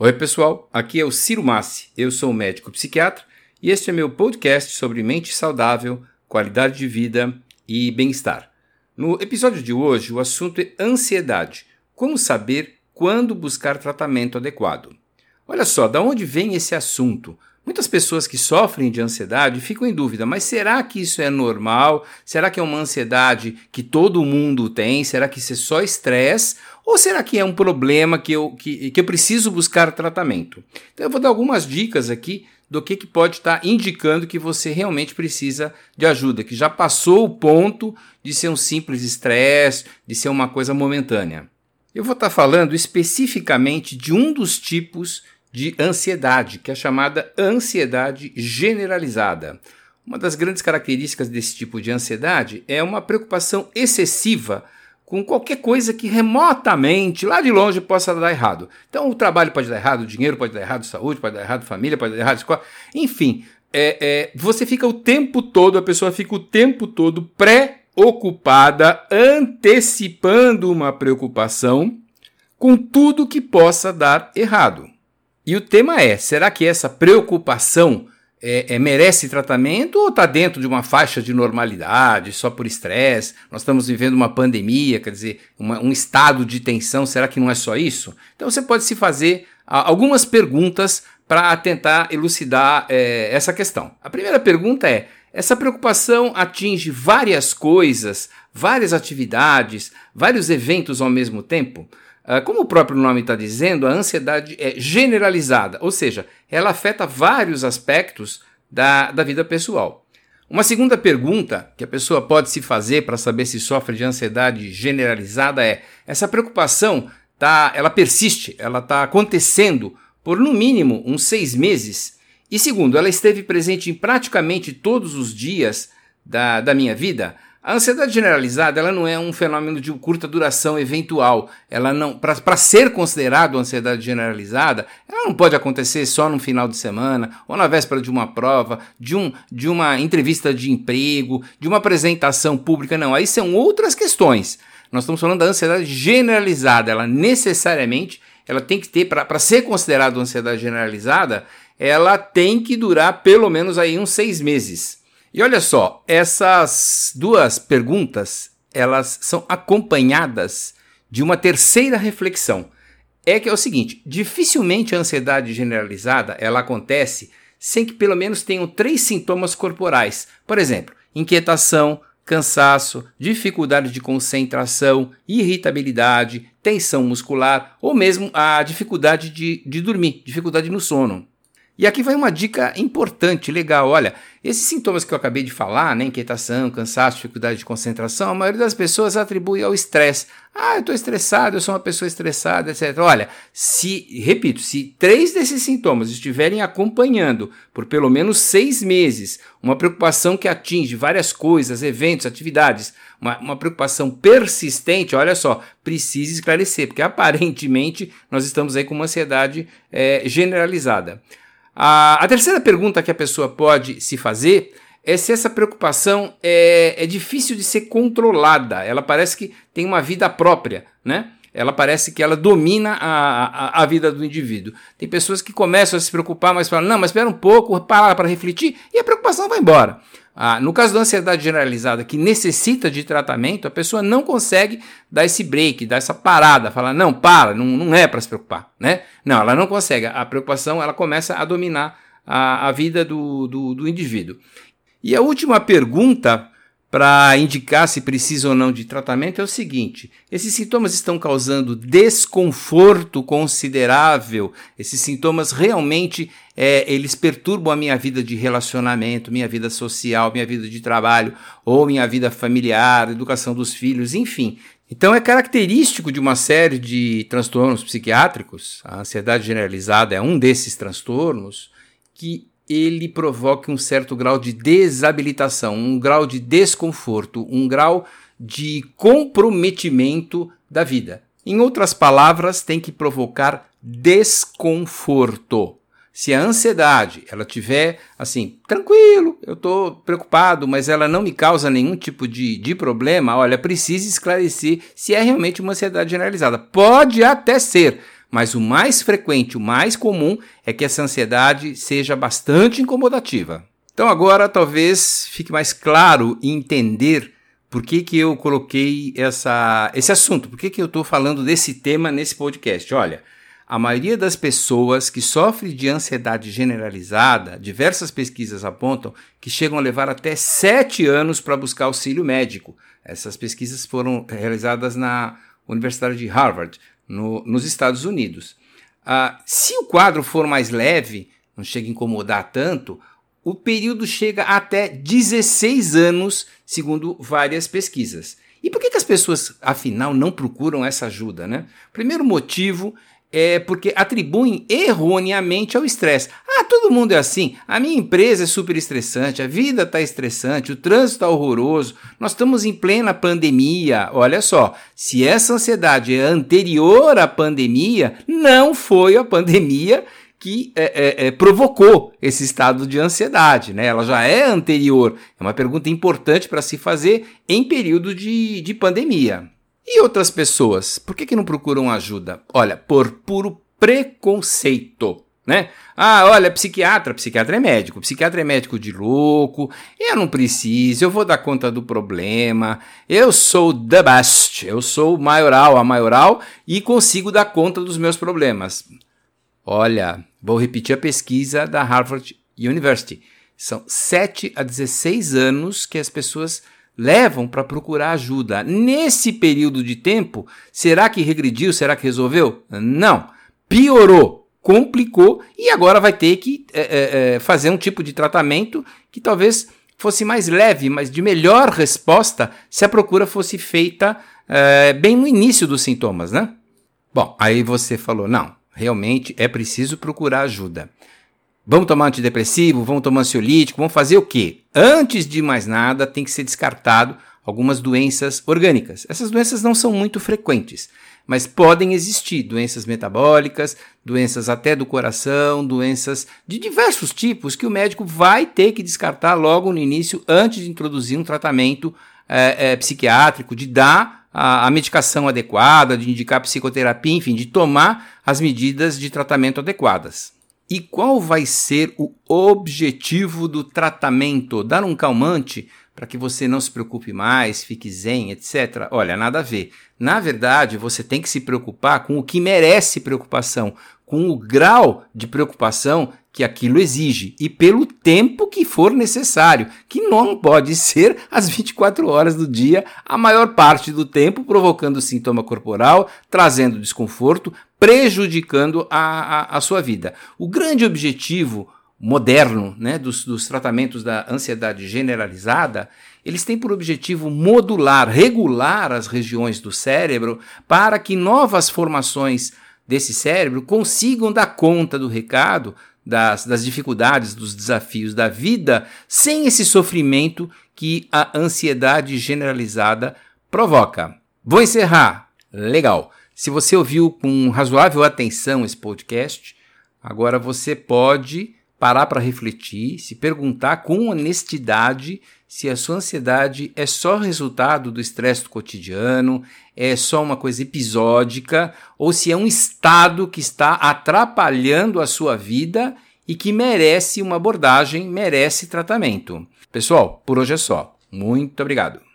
Oi, pessoal. Aqui é o Ciro Massi. Eu sou médico psiquiatra e este é meu podcast sobre mente saudável, qualidade de vida e bem-estar. No episódio de hoje, o assunto é ansiedade. Como saber quando buscar tratamento adequado? Olha só, da onde vem esse assunto? Muitas pessoas que sofrem de ansiedade ficam em dúvida, mas será que isso é normal? Será que é uma ansiedade que todo mundo tem? Será que isso é só estresse? Ou será que é um problema que eu, que, que eu preciso buscar tratamento? Então eu vou dar algumas dicas aqui do que, que pode estar indicando que você realmente precisa de ajuda, que já passou o ponto de ser um simples estresse, de ser uma coisa momentânea. Eu vou estar falando especificamente de um dos tipos de ansiedade, que é chamada ansiedade generalizada. Uma das grandes características desse tipo de ansiedade é uma preocupação excessiva com qualquer coisa que remotamente, lá de longe, possa dar errado. Então, o trabalho pode dar errado, o dinheiro pode dar errado, saúde pode dar errado, família pode dar errado, escola. Enfim, é, é, você fica o tempo todo, a pessoa fica o tempo todo preocupada, antecipando uma preocupação com tudo que possa dar errado. E o tema é: será que essa preocupação é, é, merece tratamento ou está dentro de uma faixa de normalidade, só por estresse? Nós estamos vivendo uma pandemia, quer dizer, uma, um estado de tensão, será que não é só isso? Então você pode se fazer algumas perguntas para tentar elucidar é, essa questão. A primeira pergunta é: essa preocupação atinge várias coisas, várias atividades, vários eventos ao mesmo tempo? Ah, como o próprio nome está dizendo, a ansiedade é generalizada, ou seja, ela afeta vários aspectos da, da vida pessoal. Uma segunda pergunta que a pessoa pode se fazer para saber se sofre de ansiedade generalizada é: essa preocupação tá, ela persiste, ela está acontecendo por no mínimo uns seis meses. E segundo, ela esteve presente em praticamente todos os dias da, da minha vida. A ansiedade generalizada ela não é um fenômeno de curta duração eventual. Ela não, para ser considerado ansiedade generalizada, ela não pode acontecer só no final de semana ou na véspera de uma prova, de, um, de uma entrevista de emprego, de uma apresentação pública. Não, aí são outras questões. Nós estamos falando da ansiedade generalizada. Ela necessariamente ela tem que ter para ser considerada ansiedade generalizada, ela tem que durar pelo menos aí uns seis meses. E olha só, essas duas perguntas, elas são acompanhadas de uma terceira reflexão. É que é o seguinte, dificilmente a ansiedade generalizada, ela acontece sem que pelo menos tenham três sintomas corporais. Por exemplo, inquietação, cansaço, dificuldade de concentração, irritabilidade, tensão muscular ou mesmo a dificuldade de, de dormir, dificuldade no sono. E aqui vai uma dica importante, legal. Olha, esses sintomas que eu acabei de falar, né, inquietação, cansaço, dificuldade de concentração, a maioria das pessoas atribui ao estresse. Ah, eu estou estressado, eu sou uma pessoa estressada, etc. Olha, se, repito, se três desses sintomas estiverem acompanhando por pelo menos seis meses uma preocupação que atinge várias coisas, eventos, atividades, uma, uma preocupação persistente, olha só, precisa esclarecer, porque aparentemente nós estamos aí com uma ansiedade é, generalizada. A, a terceira pergunta que a pessoa pode se fazer é se essa preocupação é, é difícil de ser controlada. Ela parece que tem uma vida própria, né? Ela parece que ela domina a, a, a, vida do indivíduo. Tem pessoas que começam a se preocupar, mas falam, não, mas espera um pouco, para para refletir, e a preocupação vai embora. Ah, no caso da ansiedade generalizada, que necessita de tratamento, a pessoa não consegue dar esse break, dar essa parada, falar, não, para, não, não é para se preocupar, né? Não, ela não consegue. A preocupação, ela começa a dominar a, a vida do, do, do indivíduo. E a última pergunta para indicar se precisa ou não de tratamento é o seguinte: esses sintomas estão causando desconforto considerável. Esses sintomas realmente é, eles perturbam a minha vida de relacionamento, minha vida social, minha vida de trabalho ou minha vida familiar, educação dos filhos, enfim. Então é característico de uma série de transtornos psiquiátricos, a ansiedade generalizada é um desses transtornos, que ele provoque um certo grau de desabilitação, um grau de desconforto, um grau de comprometimento da vida. Em outras palavras, tem que provocar desconforto. Se a ansiedade ela tiver assim, tranquilo, eu estou preocupado, mas ela não me causa nenhum tipo de, de problema, olha, precisa esclarecer se é realmente uma ansiedade generalizada. Pode até ser, mas o mais frequente, o mais comum é que essa ansiedade seja bastante incomodativa. Então agora talvez fique mais claro entender por que, que eu coloquei essa, esse assunto, por que, que eu estou falando desse tema nesse podcast. Olha, a maioria das pessoas que sofrem de ansiedade generalizada, diversas pesquisas apontam que chegam a levar até sete anos para buscar auxílio médico. Essas pesquisas foram realizadas na Universidade de Harvard, no, nos Estados Unidos. Ah, se o quadro for mais leve, não chega a incomodar tanto, o período chega até 16 anos, segundo várias pesquisas. E por que, que as pessoas, afinal, não procuram essa ajuda? Né? Primeiro motivo é porque atribuem erroneamente ao estresse. Ah, todo mundo é assim. A minha empresa é super estressante, a vida está estressante, o trânsito está horroroso, nós estamos em plena pandemia. Olha só, se essa ansiedade é anterior à pandemia, não foi a pandemia que é, é, é, provocou esse estado de ansiedade, né? Ela já é anterior. É uma pergunta importante para se fazer em período de, de pandemia. E outras pessoas, por que, que não procuram ajuda? Olha, por puro preconceito. Né? Ah, olha, psiquiatra, psiquiatra é médico, psiquiatra é médico de louco, eu não preciso, eu vou dar conta do problema, eu sou the best, eu sou maioral, a maioral e consigo dar conta dos meus problemas. Olha, vou repetir a pesquisa da Harvard University. São 7 a 16 anos que as pessoas levam para procurar ajuda. Nesse período de tempo, será que regrediu? Será que resolveu? Não. Piorou, complicou e agora vai ter que é, é, fazer um tipo de tratamento que talvez fosse mais leve, mas de melhor resposta se a procura fosse feita é, bem no início dos sintomas, né? Bom, aí você falou, não, realmente é preciso procurar ajuda. Vamos tomar antidepressivo, vamos tomar ansiolítico, vamos fazer o quê? Antes de mais nada, tem que ser descartado algumas doenças orgânicas. Essas doenças não são muito frequentes, mas podem existir doenças metabólicas, doenças até do coração, doenças de diversos tipos que o médico vai ter que descartar logo no início, antes de introduzir um tratamento é, é, psiquiátrico, de dar a, a medicação adequada, de indicar psicoterapia, enfim, de tomar as medidas de tratamento adequadas. E qual vai ser o objetivo do tratamento? Dar um calmante para que você não se preocupe mais, fique zen, etc. Olha, nada a ver. Na verdade, você tem que se preocupar com o que merece preocupação, com o grau de preocupação que aquilo exige e pelo tempo que for necessário, que não pode ser as 24 horas do dia, a maior parte do tempo provocando sintoma corporal, trazendo desconforto, prejudicando a, a, a sua vida. O grande objetivo moderno né, dos, dos tratamentos da ansiedade generalizada, eles têm por objetivo modular, regular as regiões do cérebro para que novas formações desse cérebro consigam dar conta do recado, das, das dificuldades, dos desafios da vida, sem esse sofrimento que a ansiedade generalizada provoca. Vou encerrar. Legal. Se você ouviu com razoável atenção esse podcast, agora você pode parar para refletir, se perguntar com honestidade se a sua ansiedade é só resultado do estresse do cotidiano, é só uma coisa episódica, ou se é um estado que está atrapalhando a sua vida e que merece uma abordagem, merece tratamento. Pessoal, por hoje é só. Muito obrigado.